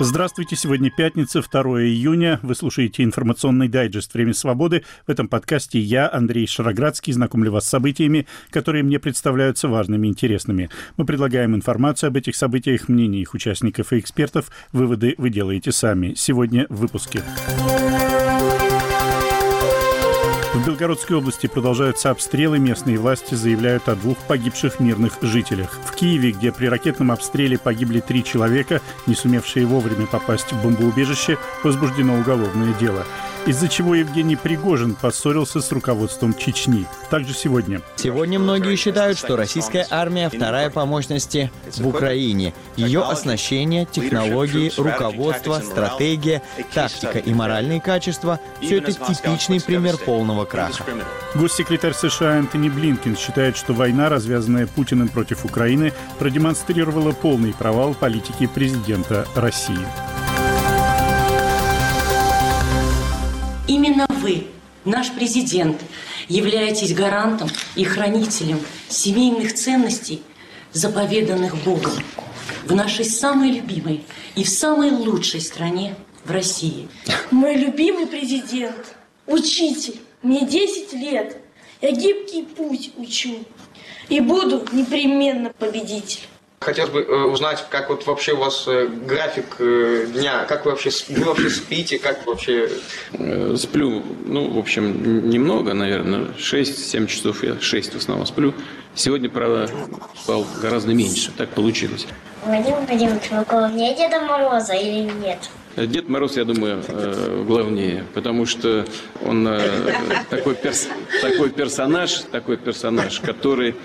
Здравствуйте, сегодня пятница, 2 июня. Вы слушаете информационный дайджест «Время свободы». В этом подкасте я, Андрей Шароградский, знакомлю вас с событиями, которые мне представляются важными и интересными. Мы предлагаем информацию об этих событиях, мнения их участников и экспертов. Выводы вы делаете сами. Сегодня в выпуске. В Белгородской области продолжаются обстрелы. Местные власти заявляют о двух погибших мирных жителях. В Киеве, где при ракетном обстреле погибли три человека, не сумевшие вовремя попасть в бомбоубежище, возбуждено уголовное дело из-за чего Евгений Пригожин поссорился с руководством Чечни. Также сегодня. Сегодня многие считают, что российская армия вторая по мощности в Украине. Ее оснащение, технологии, руководство, стратегия, тактика и моральные качества – все это типичный пример полного краха. Госсекретарь США Антони Блинкин считает, что война, развязанная Путиным против Украины, продемонстрировала полный провал политики президента России. Именно вы, наш президент, являетесь гарантом и хранителем семейных ценностей, заповеданных Богом в нашей самой любимой и в самой лучшей стране в России. Мой любимый президент, учитель, мне 10 лет, я гибкий путь учу и буду непременно победитель. Хотелось бы э, узнать, как вот вообще у вас э, график э, дня, как вы вообще, вы вообще спите, как вообще... Сплю, ну, в общем, немного, наверное, 6-7 часов я 6 в основном сплю. Сегодня, правда, спал гораздо меньше, так получилось. Владимир Владимирович, вы главнее Деда Мороза или нет? Дед Мороз, я думаю, главнее, потому что он такой, перс, такой персонаж, такой персонаж, который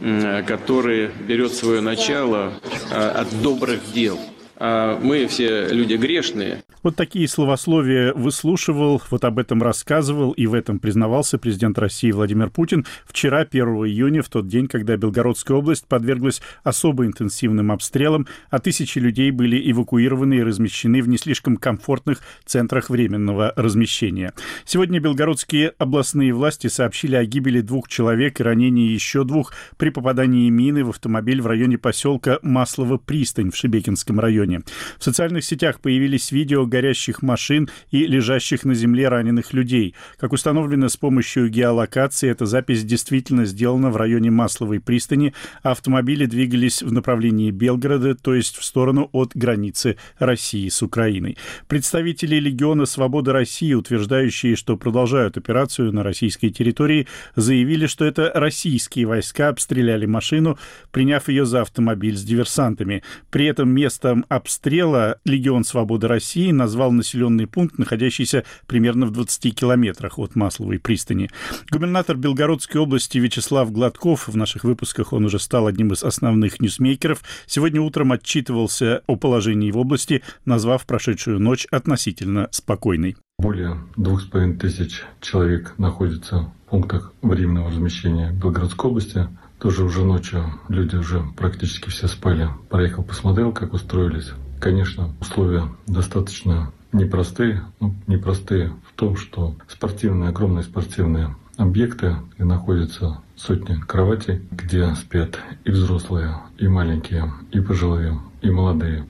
который берет свое начало а, от добрых дел. А мы все люди грешные, вот такие словословия выслушивал, вот об этом рассказывал и в этом признавался президент России Владимир Путин вчера, 1 июня, в тот день, когда Белгородская область подверглась особо интенсивным обстрелам, а тысячи людей были эвакуированы и размещены в не слишком комфортных центрах временного размещения. Сегодня белгородские областные власти сообщили о гибели двух человек и ранении еще двух при попадании мины в автомобиль в районе поселка Маслово-Пристань в Шебекинском районе. В социальных сетях появились видео горящих машин и лежащих на земле раненых людей. Как установлено с помощью геолокации, эта запись действительно сделана в районе Масловой пристани. Автомобили двигались в направлении Белгорода, то есть в сторону от границы России с Украиной. Представители Легиона Свободы России, утверждающие, что продолжают операцию на российской территории, заявили, что это российские войска обстреляли машину, приняв ее за автомобиль с диверсантами. При этом местом обстрела Легион Свободы России назвал населенный пункт, находящийся примерно в 20 километрах от Масловой пристани. Губернатор Белгородской области Вячеслав Гладков, в наших выпусках он уже стал одним из основных ньюсмейкеров, сегодня утром отчитывался о положении в области, назвав прошедшую ночь относительно спокойной. Более двух с половиной тысяч человек находятся в пунктах временного размещения Белгородской области. Тоже уже ночью люди уже практически все спали. Проехал, посмотрел, как устроились. Конечно, условия достаточно непростые. Ну, непростые в том, что спортивные, огромные спортивные объекты, где находятся сотни кроватей, где спят и взрослые, и маленькие, и пожилые, и молодые.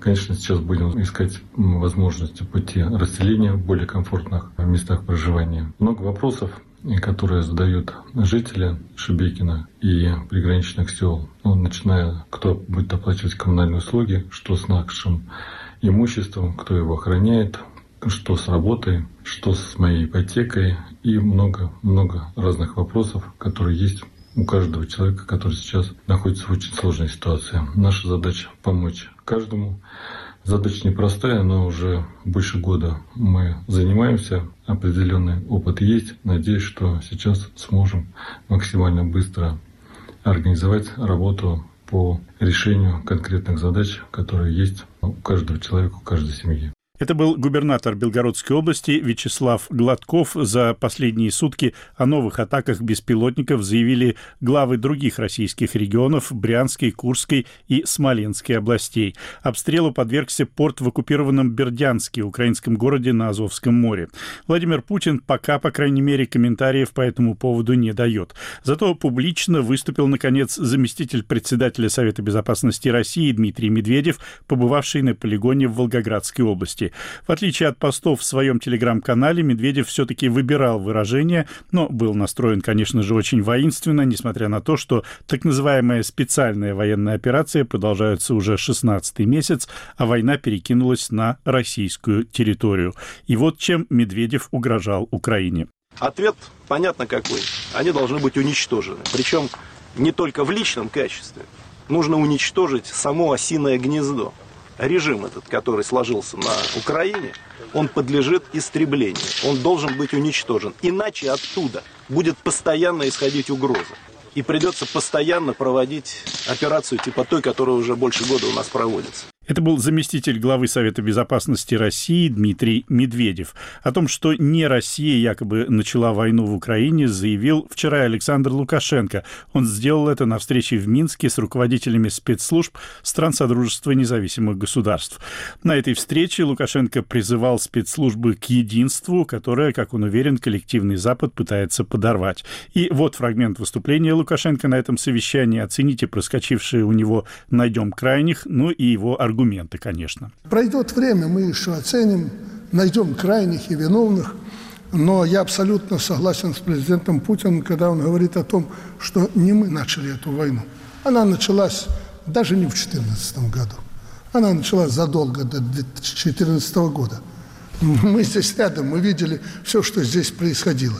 Конечно, сейчас будем искать возможности пути расселения в более комфортных местах проживания. Много вопросов которые задают жители Шебекина и приграничных сел, ну, начиная, кто будет оплачивать коммунальные услуги, что с нашим имуществом, кто его охраняет, что с работой, что с моей ипотекой и много-много разных вопросов, которые есть у каждого человека, который сейчас находится в очень сложной ситуации. Наша задача помочь каждому, Задача непростая, но уже больше года мы занимаемся, определенный опыт есть. Надеюсь, что сейчас сможем максимально быстро организовать работу по решению конкретных задач, которые есть у каждого человека, у каждой семьи. Это был губернатор Белгородской области Вячеслав Гладков. За последние сутки о новых атаках беспилотников заявили главы других российских регионов Брянской, Курской и Смоленской областей. Обстрелу подвергся порт в оккупированном Бердянске, украинском городе на Азовском море. Владимир Путин пока, по крайней мере, комментариев по этому поводу не дает. Зато публично выступил, наконец, заместитель председателя Совета безопасности России Дмитрий Медведев, побывавший на полигоне в Волгоградской области. В отличие от постов в своем телеграм-канале, Медведев все-таки выбирал выражения, но был настроен, конечно же, очень воинственно, несмотря на то, что так называемая специальная военная операция продолжается уже 16 месяц, а война перекинулась на российскую территорию. И вот чем Медведев угрожал Украине. Ответ понятно какой. Они должны быть уничтожены. Причем не только в личном качестве. Нужно уничтожить само осиное гнездо режим этот, который сложился на Украине, он подлежит истреблению. Он должен быть уничтожен. Иначе оттуда будет постоянно исходить угроза. И придется постоянно проводить операцию типа той, которая уже больше года у нас проводится. Это был заместитель главы Совета безопасности России Дмитрий Медведев. О том, что не Россия якобы начала войну в Украине, заявил вчера Александр Лукашенко. Он сделал это на встрече в Минске с руководителями спецслужб стран Содружества независимых государств. На этой встрече Лукашенко призывал спецслужбы к единству, которое, как он уверен, коллективный Запад пытается подорвать. И вот фрагмент выступления Лукашенко на этом совещании. Оцените проскочившие у него «найдем крайних», ну и его аргументы аргументы, конечно. Пройдет время, мы еще оценим, найдем крайних и виновных. Но я абсолютно согласен с президентом Путиным, когда он говорит о том, что не мы начали эту войну. Она началась даже не в 2014 году. Она началась задолго до 2014 года. Мы здесь рядом, мы видели все, что здесь происходило.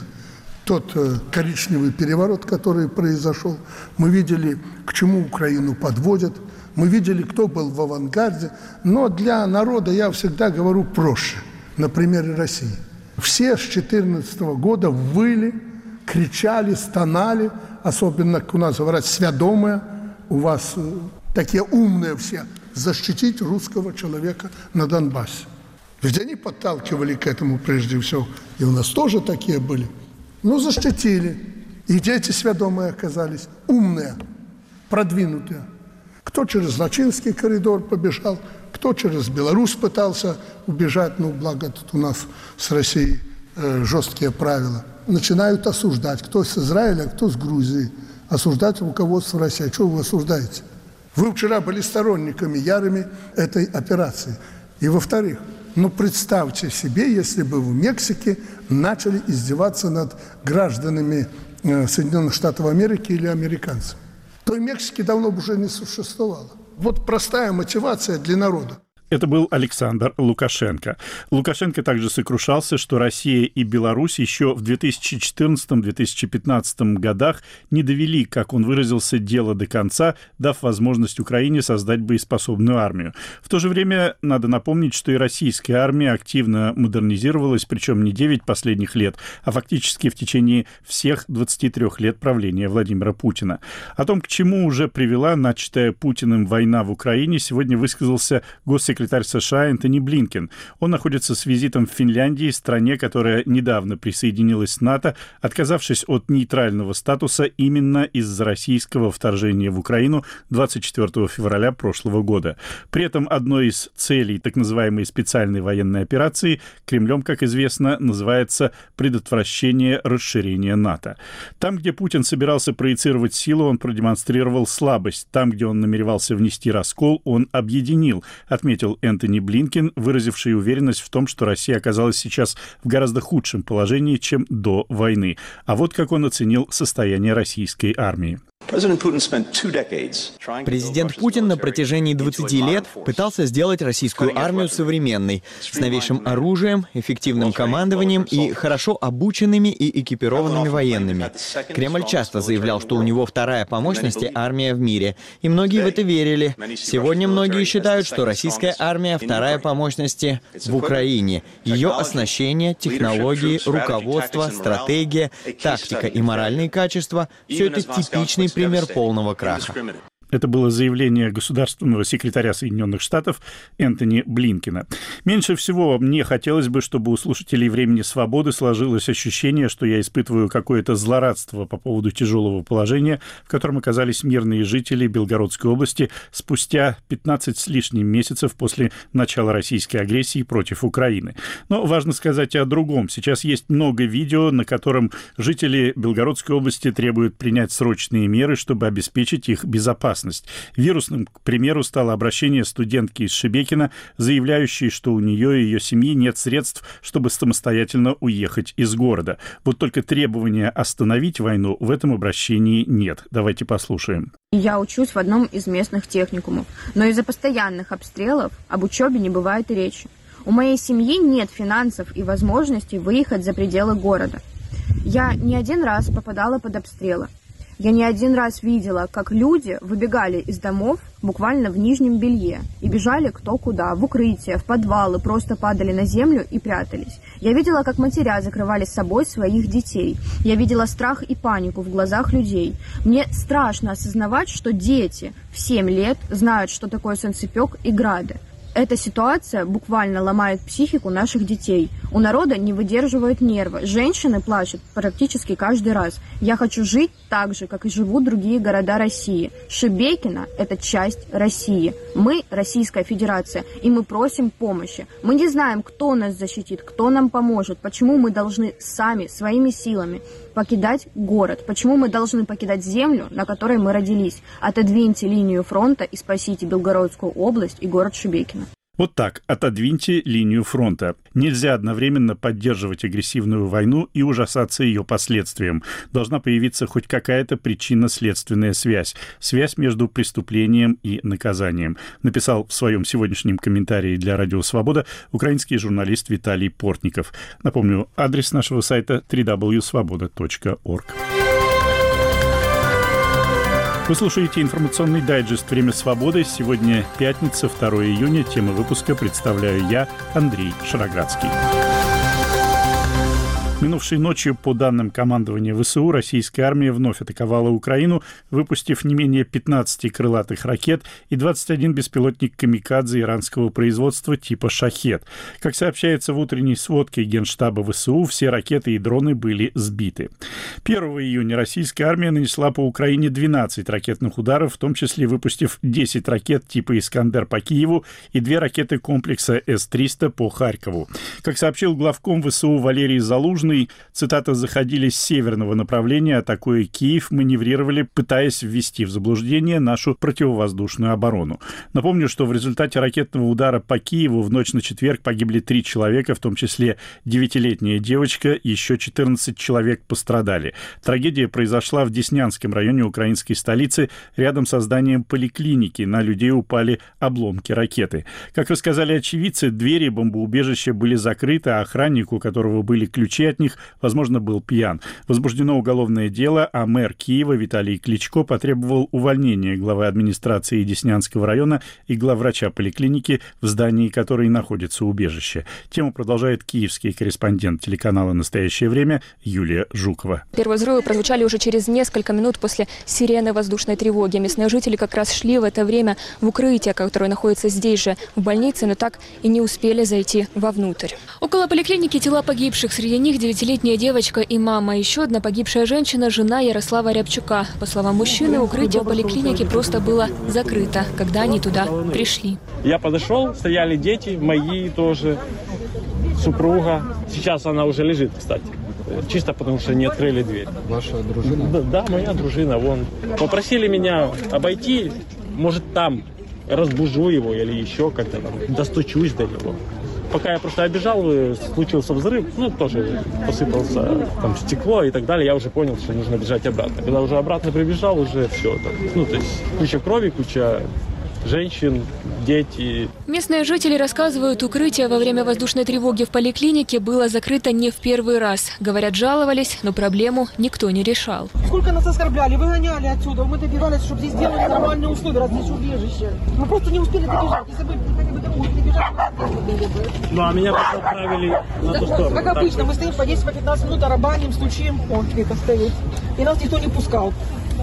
Тот э, коричневый переворот, который произошел, мы видели, к чему Украину подводят – мы видели, кто был в авангарде, но для народа я всегда говорю проще, на примере России. Все с 2014 года выли, кричали, стонали, особенно, как у нас говорят, свядомые, у вас э, такие умные все, защитить русского человека на Донбассе. Ведь они подталкивали к этому прежде всего, и у нас тоже такие были. Ну, защитили. И дети свядомые оказались, умные, продвинутые. Кто через Лачинский коридор побежал, кто через Беларусь пытался убежать, ну, благо тут у нас с Россией э, жесткие правила. Начинают осуждать, кто с Израиля, кто с Грузии. Осуждать руководство России. А что вы осуждаете? Вы вчера были сторонниками ярыми этой операции. И во-вторых, ну представьте себе, если бы в Мексике начали издеваться над гражданами э, Соединенных Штатов Америки или американцами той Мексики давно бы уже не существовало. Вот простая мотивация для народа. Это был Александр Лукашенко. Лукашенко также сокрушался, что Россия и Беларусь еще в 2014-2015 годах не довели, как он выразился, дело до конца, дав возможность Украине создать боеспособную армию. В то же время надо напомнить, что и российская армия активно модернизировалась, причем не 9 последних лет, а фактически в течение всех 23 лет правления Владимира Путина. О том, к чему уже привела начатая Путиным война в Украине, сегодня высказался госсекретарь секретарь США Энтони Блинкен. Он находится с визитом в Финляндии, стране, которая недавно присоединилась к НАТО, отказавшись от нейтрального статуса именно из-за российского вторжения в Украину 24 февраля прошлого года. При этом одной из целей так называемой специальной военной операции Кремлем, как известно, называется предотвращение расширения НАТО. Там, где Путин собирался проецировать силу, он продемонстрировал слабость. Там, где он намеревался внести раскол, он объединил, отметил Энтони Блинкин, выразивший уверенность в том, что Россия оказалась сейчас в гораздо худшем положении, чем до войны. А вот как он оценил состояние российской армии. Президент Путин на протяжении 20 лет пытался сделать российскую армию современной, с новейшим оружием, эффективным командованием и хорошо обученными и экипированными военными. Кремль часто заявлял, что у него вторая по мощности армия в мире, и многие в это верили. Сегодня многие считают, что российская армия вторая по мощности в Украине. Ее оснащение, технологии, руководство, стратегия, тактика и моральные качества — все это типичный пример полного краха. Это было заявление государственного секретаря Соединенных Штатов Энтони Блинкина. Меньше всего мне хотелось бы, чтобы у слушателей «Времени свободы» сложилось ощущение, что я испытываю какое-то злорадство по поводу тяжелого положения, в котором оказались мирные жители Белгородской области спустя 15 с лишним месяцев после начала российской агрессии против Украины. Но важно сказать о другом. Сейчас есть много видео, на котором жители Белгородской области требуют принять срочные меры, чтобы обеспечить их безопасность. Вирусным, к примеру, стало обращение студентки из Шебекина, заявляющей, что у нее и ее семьи нет средств, чтобы самостоятельно уехать из города. Вот только требования остановить войну в этом обращении нет. Давайте послушаем. Я учусь в одном из местных техникумов, но из-за постоянных обстрелов об учебе не бывает и речи. У моей семьи нет финансов и возможности выехать за пределы города. Я не один раз попадала под обстрелы. Я не один раз видела, как люди выбегали из домов буквально в нижнем белье и бежали кто куда, в укрытие, в подвалы, просто падали на землю и прятались. Я видела, как матеря закрывали с собой своих детей. Я видела страх и панику в глазах людей. Мне страшно осознавать, что дети в 7 лет знают, что такое солнцепек и грады. Эта ситуация буквально ломает психику наших детей. У народа не выдерживают нервы. Женщины плачут практически каждый раз. Я хочу жить так же, как и живут другие города России. Шебекино – это часть России. Мы – Российская Федерация, и мы просим помощи. Мы не знаем, кто нас защитит, кто нам поможет, почему мы должны сами, своими силами покидать город, почему мы должны покидать землю, на которой мы родились. Отодвиньте линию фронта и спасите Белгородскую область и город Шебекино. Вот так, отодвиньте линию фронта. Нельзя одновременно поддерживать агрессивную войну и ужасаться ее последствиям. Должна появиться хоть какая-то причинно-следственная связь. Связь между преступлением и наказанием. Написал в своем сегодняшнем комментарии для Радио Свобода украинский журналист Виталий Портников. Напомню, адрес нашего сайта www.svoboda.org. Вы слушаете информационный дайджест «Время свободы». Сегодня пятница, 2 июня. Тема выпуска представляю я, Андрей Шароградский. Минувшей ночью, по данным командования ВСУ, российская армия вновь атаковала Украину, выпустив не менее 15 крылатых ракет и 21 беспилотник «Камикадзе» иранского производства типа «Шахет». Как сообщается в утренней сводке Генштаба ВСУ, все ракеты и дроны были сбиты. 1 июня российская армия нанесла по Украине 12 ракетных ударов, в том числе выпустив 10 ракет типа «Искандер» по Киеву и две ракеты комплекса С-300 по Харькову. Как сообщил главком ВСУ Валерий Залужный, Южный, цитата, заходили с северного направления, атакуя Киев, маневрировали, пытаясь ввести в заблуждение нашу противовоздушную оборону. Напомню, что в результате ракетного удара по Киеву в ночь на четверг погибли три человека, в том числе девятилетняя девочка, еще 14 человек пострадали. Трагедия произошла в Деснянском районе украинской столицы, рядом со зданием поликлиники. На людей упали обломки ракеты. Как рассказали очевидцы, двери бомбоубежища были закрыты, а охраннику, у которого были ключи от них, возможно, был пьян. Возбуждено уголовное дело, а мэр Киева Виталий Кличко потребовал увольнения главы администрации Деснянского района и главврача поликлиники, в здании которой находится убежище. Тему продолжает киевский корреспондент телеканала «Настоящее время» Юлия Жукова. Первые взрывы прозвучали уже через несколько минут после сирены воздушной тревоги. Местные жители как раз шли в это время в укрытие, которое находится здесь же, в больнице, но так и не успели зайти вовнутрь. Около поликлиники тела погибших. Среди них девятилетняя девочка и мама. Еще одна погибшая женщина – жена Ярослава Рябчука. По словам мужчины, укрытие поликлиники просто было закрыто, когда они туда пришли. Я подошел, стояли дети, мои тоже, супруга. Сейчас она уже лежит, кстати. Чисто потому, что не открыли дверь. Ваша дружина? Да, да, моя дружина. Вон. Попросили меня обойти, может, там разбужу его или еще как-то там достучусь до него пока я просто обижал, случился взрыв, ну, тоже посыпался там стекло и так далее, я уже понял, что нужно бежать обратно. Когда уже обратно прибежал, уже все, там, ну, то есть куча крови, куча женщин, дети. Местные жители рассказывают, укрытие во время воздушной тревоги в поликлинике было закрыто не в первый раз. Говорят, жаловались, но проблему никто не решал. Сколько нас оскорбляли, выгоняли отсюда. Мы добивались, чтобы здесь сделали нормальные условия, раз здесь убежище. Мы просто не успели добежать. Если бы хотя бы домой добежать, ну, а меня просто отправили на ту сторону. Как обычно, мы стоим по 10-15 минут, арабаним, стучим, он это стоит. И нас никто не пускал.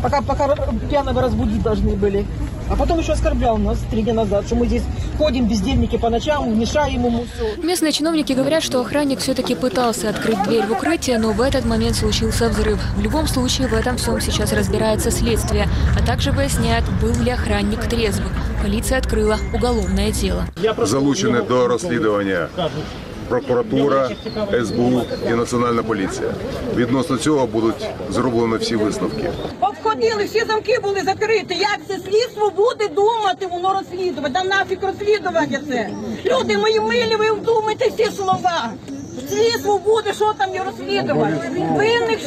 Пока, пока пьяного разбудить должны были. А потом еще оскорблял нас три дня назад, что мы здесь ходим, бездельники по ночам, мешаем ему все. Местные чиновники говорят, что охранник все-таки пытался открыть дверь в укрытие, но в этот момент случился взрыв. В любом случае, в этом всем сейчас разбирается следствие, а также выясняет, был ли охранник трезв. Полиция открыла уголовное дело. Залучены до розслідування прокуратура, СБУ і Національна поліція. Відносно цього будуть зроблені всі висновки. Обходили, всі замки були закриті. Як це слідство буде думати, воно розслідувати? Там нафіг розслідування це. Люди мої милі, ви вдумайте всі слова. Слідство буде, що там не розслідувати. Винних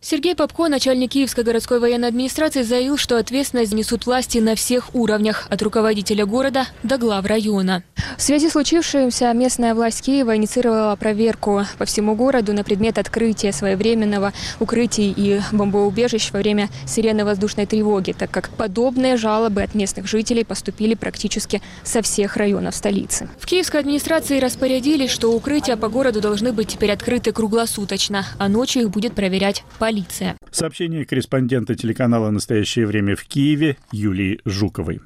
Сергей Попко, начальник Киевской городской военной администрации, заявил, что ответственность несут власти на всех уровнях, от руководителя города до глав района. В связи с случившимся местная власть Киева инициировала проверку по всему городу на предмет открытия своевременного укрытий и бомбоубежищ во время сирены воздушной тревоги, так как подобные жалобы от местных жителей поступили практически со всех районов столицы. В киевской администрации распорядились, что укрытия по городу должны быть теперь открыты круглосуточно, а ночью их будет проверять полиция. Сообщение корреспондента телеканала «Настоящее время» в Киеве Юлии Жуковой.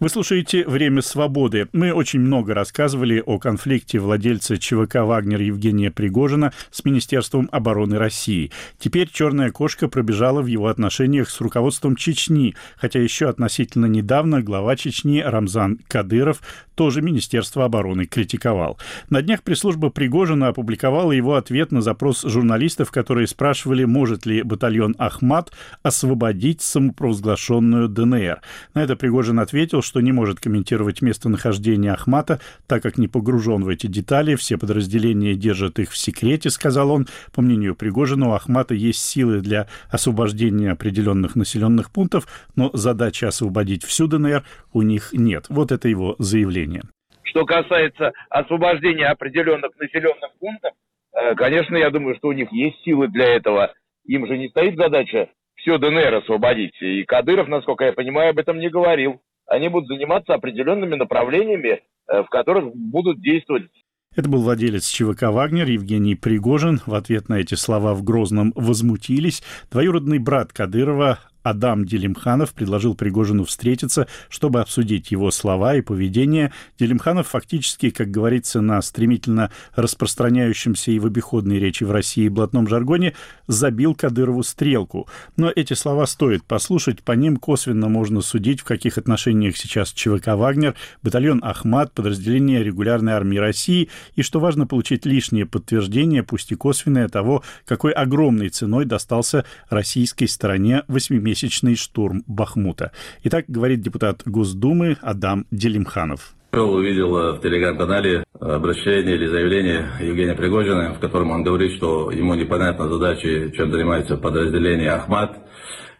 Вы слушаете «Время свободы». Мы очень много рассказывали о конфликте владельца ЧВК «Вагнер» Евгения Пригожина с Министерством обороны России. Теперь черная кошка пробежала в его отношениях с руководством Чечни, хотя еще относительно недавно глава Чечни Рамзан Кадыров тоже Министерство обороны критиковал. На днях пресс-служба Пригожина опубликовала его ответ на запрос журналистов, которые спрашивали, может ли батальон «Ахмат» освободить самопровозглашенную ДНР. На это Пригожин ответил, что не может комментировать местонахождение Ахмата, так как не погружен в эти детали, все подразделения держат их в секрете, сказал он. По мнению Пригожина, у Ахмата есть силы для освобождения определенных населенных пунктов, но задачи освободить всю ДНР у них нет. Вот это его заявление. Что касается освобождения определенных населенных пунктов, э, конечно, я думаю, что у них есть силы для этого. Им же не стоит задача все ДНР освободить. И Кадыров, насколько я понимаю, об этом не говорил. Они будут заниматься определенными направлениями, э, в которых будут действовать это был владелец ЧВК «Вагнер» Евгений Пригожин. В ответ на эти слова в Грозном возмутились. Двоюродный брат Кадырова Адам Делимханов предложил Пригожину встретиться, чтобы обсудить его слова и поведение. Делимханов фактически, как говорится на стремительно распространяющемся и в обиходной речи в России блатном жаргоне, забил Кадырову стрелку. Но эти слова стоит послушать, по ним косвенно можно судить, в каких отношениях сейчас ЧВК «Вагнер», батальон «Ахмат», подразделение регулярной армии России, и, что важно, получить лишнее подтверждение, пусть и косвенное, того, какой огромной ценой достался российской стороне восьмимесячный месячный штурм Бахмута. Итак, говорит депутат Госдумы Адам Делимханов. Увидел в телеграм-канале обращение или заявление Евгения Пригожина, в котором он говорит, что ему непонятна задача, чем занимается подразделение «Ахмат».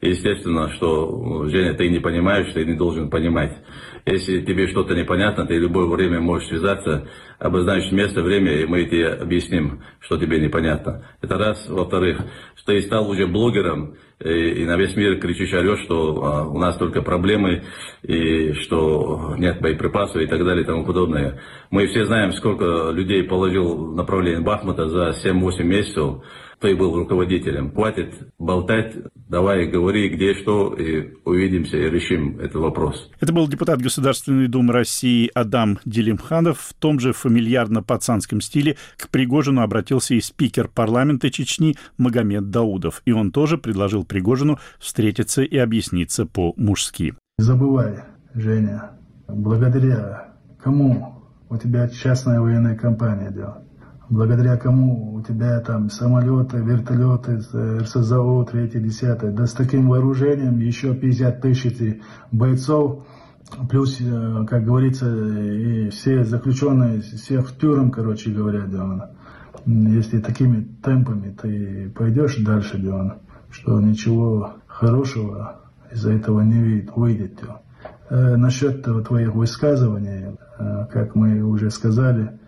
Естественно, что, Женя, ты не понимаешь, ты не должен понимать. Если тебе что-то непонятно, ты в любое время можешь связаться, обозначить место, время, и мы тебе объясним, что тебе непонятно. Это раз. Во-вторых, что ты стал уже блогером, и, на весь мир кричишь, орешь, что а, у нас только проблемы, и что нет боеприпасов и так далее и тому подобное. Мы все знаем, сколько людей положил направление Бахмута за 7-8 месяцев, кто и был руководителем. Хватит болтать, давай говори, где что, и увидимся и решим этот вопрос. Это был депутат Государственной Думы России Адам Делимханов. В том же фамильярно-пацанском стиле к Пригожину обратился и спикер парламента Чечни Магомед Даудов. И он тоже предложил Пригожину встретиться и объясниться по-мужски. Не забывай, Женя, благодаря кому у тебя частная военная компания делает? Благодаря кому у тебя там самолеты, вертолеты, РСЗО, 3 10 Да с таким вооружением еще 50 тысяч бойцов, плюс, э, как говорится, и все заключенные, всех в тюрем, короче говоря, да, если такими темпами ты пойдешь дальше, да, что ничего хорошего из-за этого не выйдет. Да. Э, насчет твоих высказываний, э, как мы уже сказали,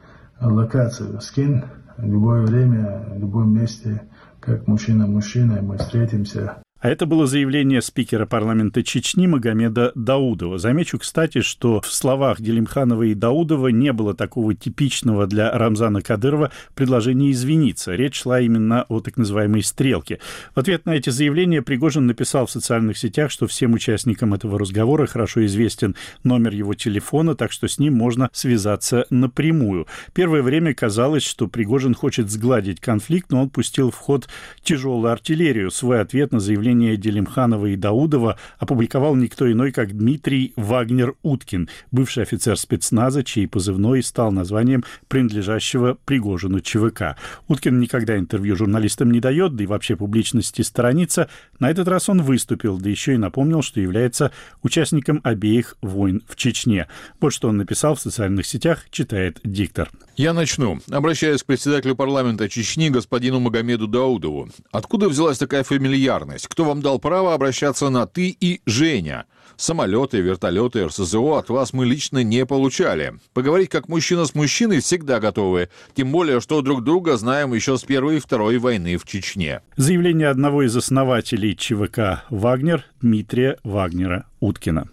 локацию скинь, в любое время, в любом месте, как мужчина мужчина, мы встретимся. А это было заявление спикера парламента Чечни Магомеда Даудова. Замечу, кстати, что в словах Делимханова и Даудова не было такого типичного для Рамзана Кадырова предложения извиниться. Речь шла именно о так называемой «стрелке». В ответ на эти заявления Пригожин написал в социальных сетях, что всем участникам этого разговора хорошо известен номер его телефона, так что с ним можно связаться напрямую. Первое время казалось, что Пригожин хочет сгладить конфликт, но он пустил в ход тяжелую артиллерию. Свой ответ на заявление выступление Делимханова и Даудова опубликовал никто иной, как Дмитрий Вагнер-Уткин, бывший офицер спецназа, чей позывной стал названием принадлежащего Пригожину ЧВК. Уткин никогда интервью журналистам не дает, да и вообще публичности сторонится. На этот раз он выступил, да еще и напомнил, что является участником обеих войн в Чечне. Вот что он написал в социальных сетях, читает диктор. Я начну. Обращаясь к председателю парламента Чечни, господину Магомеду Даудову. Откуда взялась такая фамильярность? Кто вам дал право обращаться на «ты» и «Женя»? Самолеты, вертолеты, РСЗО от вас мы лично не получали. Поговорить как мужчина с мужчиной всегда готовы. Тем более, что друг друга знаем еще с Первой и Второй войны в Чечне. Заявление одного из основателей ЧВК «Вагнер» Дмитрия Вагнера Уткина.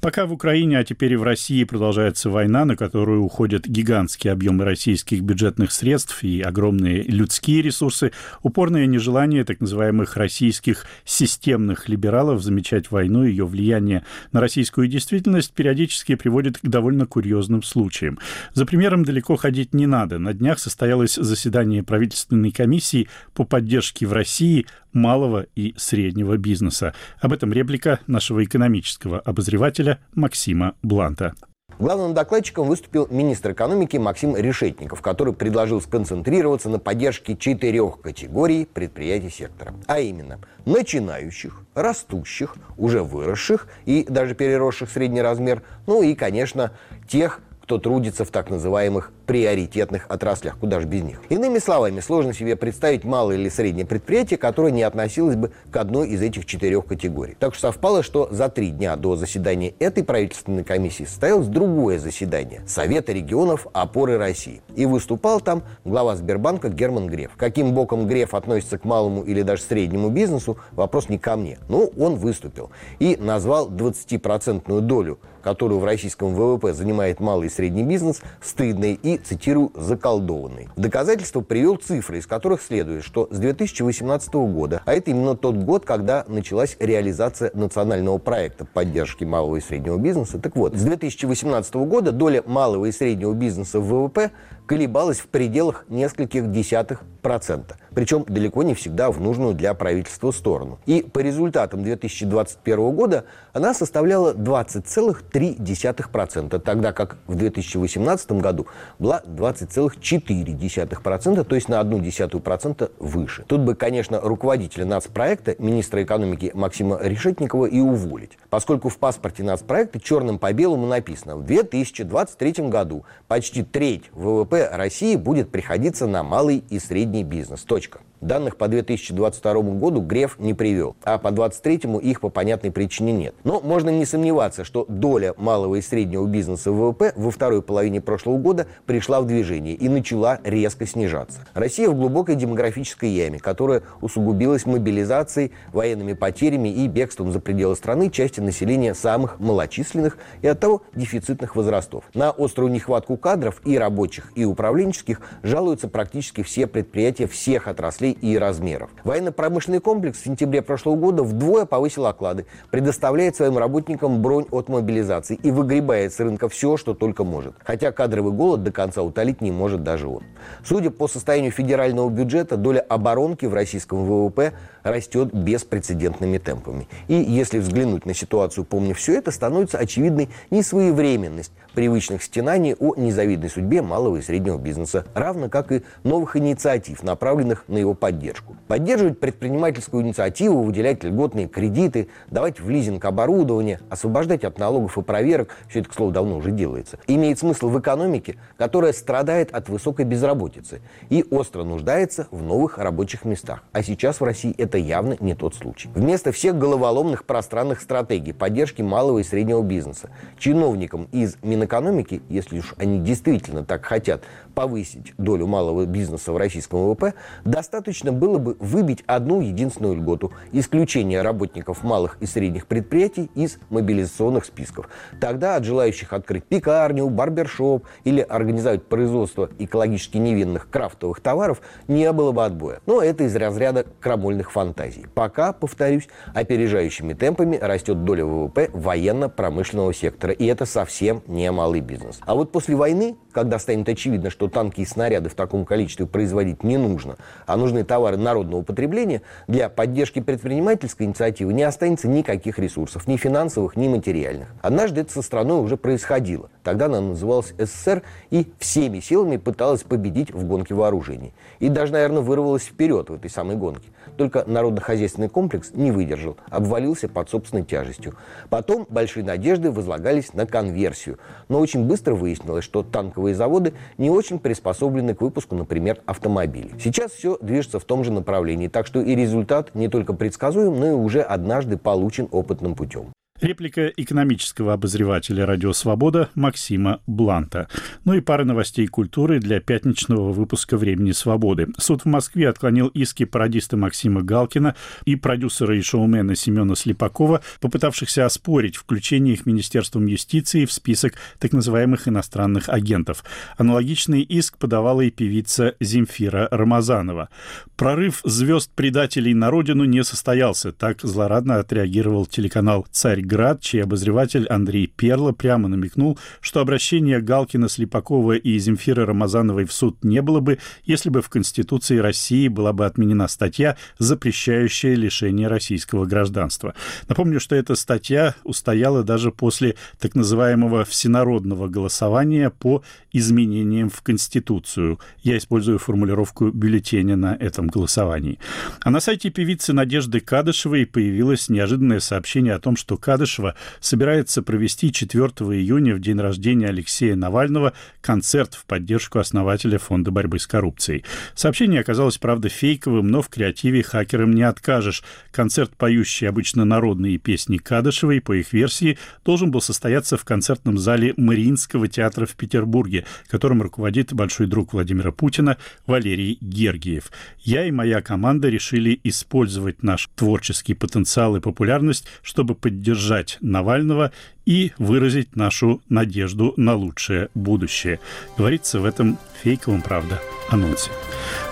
Пока в Украине, а теперь и в России продолжается война, на которую уходят гигантские объемы российских бюджетных средств и огромные людские ресурсы, упорное нежелание так называемых российских системных либералов замечать войну и ее влияние на российскую действительность периодически приводит к довольно курьезным случаям. За примером далеко ходить не надо. На днях состоялось заседание правительственной комиссии по поддержке в России малого и среднего бизнеса. Об этом реплика нашего экономического обозревателя Максима Бланта. Главным докладчиком выступил министр экономики Максим Решетников, который предложил сконцентрироваться на поддержке четырех категорий предприятий сектора. А именно, начинающих, растущих, уже выросших и даже переросших средний размер, ну и, конечно, тех, кто трудится в так называемых приоритетных отраслях, куда же без них. Иными словами, сложно себе представить малое или среднее предприятие, которое не относилось бы к одной из этих четырех категорий. Так что совпало, что за три дня до заседания этой правительственной комиссии состоялось другое заседание Совета регионов опоры России. И выступал там глава Сбербанка Герман Греф. Каким боком Греф относится к малому или даже среднему бизнесу, вопрос не ко мне. Но он выступил и назвал 20% долю которую в российском ВВП занимает малый и средний бизнес, стыдной и, цитирую, заколдованной. Доказательство привел цифры, из которых следует, что с 2018 года, а это именно тот год, когда началась реализация национального проекта поддержки малого и среднего бизнеса, так вот, с 2018 года доля малого и среднего бизнеса в ВВП колебалась в пределах нескольких десятых процента. Причем далеко не всегда в нужную для правительства сторону. И по результатам 2021 года она составляла 20,3%, тогда как в 2018 году была 20,4%, то есть на одну десятую процента выше. Тут бы, конечно, руководителя нацпроекта, министра экономики Максима Решетникова и уволить, поскольку в паспорте нацпроекта черным по белому написано в 2023 году почти треть ВВП России будет приходиться на малый и средний бизнес. Точка. Данных по 2022 году Греф не привел, а по 2023 их по понятной причине нет. Но можно не сомневаться, что доля малого и среднего бизнеса ВВП во второй половине прошлого года пришла в движение и начала резко снижаться. Россия в глубокой демографической яме, которая усугубилась мобилизацией, военными потерями и бегством за пределы страны части населения самых малочисленных и оттого дефицитных возрастов. На острую нехватку кадров и рабочих, и управленческих жалуются практически все предприятия всех отраслей отраслей и размеров. Военно-промышленный комплекс в сентябре прошлого года вдвое повысил оклады, предоставляет своим работникам бронь от мобилизации и выгребает с рынка все, что только может. Хотя кадровый голод до конца утолить не может даже он. Судя по состоянию федерального бюджета, доля оборонки в российском ВВП растет беспрецедентными темпами. И если взглянуть на ситуацию, помня все это, становится очевидной несвоевременность привычных стенаний о незавидной судьбе малого и среднего бизнеса, равно как и новых инициатив, направленных на его поддержку. Поддерживать предпринимательскую инициативу, выделять льготные кредиты, давать в лизинг оборудование, освобождать от налогов и проверок, все это, к слову, давно уже делается, имеет смысл в экономике, которая страдает от высокой безработицы и остро нуждается в новых рабочих местах. А сейчас в России это явно не тот случай. Вместо всех головоломных пространных стратегий поддержки малого и среднего бизнеса чиновникам из Минэкономики, если уж они действительно так хотят повысить долю малого бизнеса в российском ВВП, достаточно было бы выбить одну единственную льготу – исключение работников малых и средних предприятий из мобилизационных списков. Тогда от желающих открыть пекарню, барбершоп или организовать производство экологически невинных крафтовых товаров не было бы отбоя. Но это из разряда крамольных фантазий. Пока, повторюсь, опережающими темпами растет доля ВВП военно-промышленного сектора. И это совсем не малый бизнес. А вот после войны, когда станет очевидно, что танки и снаряды в таком количестве производить не нужно, а нужны товары народного потребления, для поддержки предпринимательской инициативы не останется никаких ресурсов, ни финансовых, ни материальных. Однажды это со страной уже происходило. Тогда она называлась СССР и всеми силами пыталась победить в гонке вооружений. И даже, наверное, вырвалась вперед в этой самой гонке. Только народно-хозяйственный комплекс не выдержал, обвалился под собственной тяжестью. Потом большие надежды возлагались на конверсию. Но очень быстро выяснилось, что танковые заводы не очень приспособлены к выпуску, например, автомобилей. Сейчас все движется в том же направлении, так что и результат не только предсказуем, но и уже однажды получен опытным путем. Реплика экономического обозревателя «Радио Свобода» Максима Бланта. Ну и пара новостей культуры для пятничного выпуска «Времени свободы». Суд в Москве отклонил иски пародиста Максима Галкина и продюсера и шоумена Семена Слепакова, попытавшихся оспорить включение их Министерством юстиции в список так называемых иностранных агентов. Аналогичный иск подавала и певица Земфира Рамазанова. Прорыв звезд-предателей на родину не состоялся, так злорадно отреагировал телеканал «Царь Град, чей обозреватель Андрей Перло прямо намекнул, что обращение Галкина, Слепакова и Земфиры Рамазановой в суд не было бы, если бы в Конституции России была бы отменена статья, запрещающая лишение российского гражданства. Напомню, что эта статья устояла даже после так называемого всенародного голосования по изменениям в Конституцию. Я использую формулировку бюллетеня на этом голосовании. А на сайте певицы Надежды Кадышевой появилось неожиданное сообщение о том, что Кадышева Кадышева собирается провести 4 июня, в день рождения Алексея Навального, концерт в поддержку основателя Фонда борьбы с коррупцией. Сообщение оказалось, правда, фейковым, но в креативе хакерам не откажешь. Концерт, поющий обычно народные песни Кадышевой, по их версии, должен был состояться в концертном зале Мариинского театра в Петербурге, которым руководит большой друг Владимира Путина Валерий Гергиев. Я и моя команда решили использовать наш творческий потенциал и популярность, чтобы поддержать поддержать Навального и выразить нашу надежду на лучшее будущее. Говорится в этом фейковом, правда, анонсе.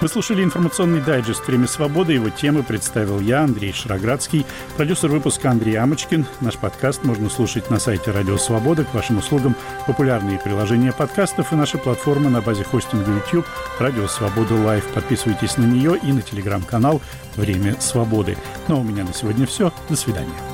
Вы слушали информационный дайджест «Время свободы». Его темы представил я, Андрей Шароградский, продюсер выпуска Андрей Амочкин. Наш подкаст можно слушать на сайте «Радио Свобода». К вашим услугам популярные приложения подкастов и наша платформа на базе хостинга YouTube «Радио Свобода Лайв». Подписывайтесь на нее и на телеграм-канал «Время свободы». Ну а у меня на сегодня все. До свидания.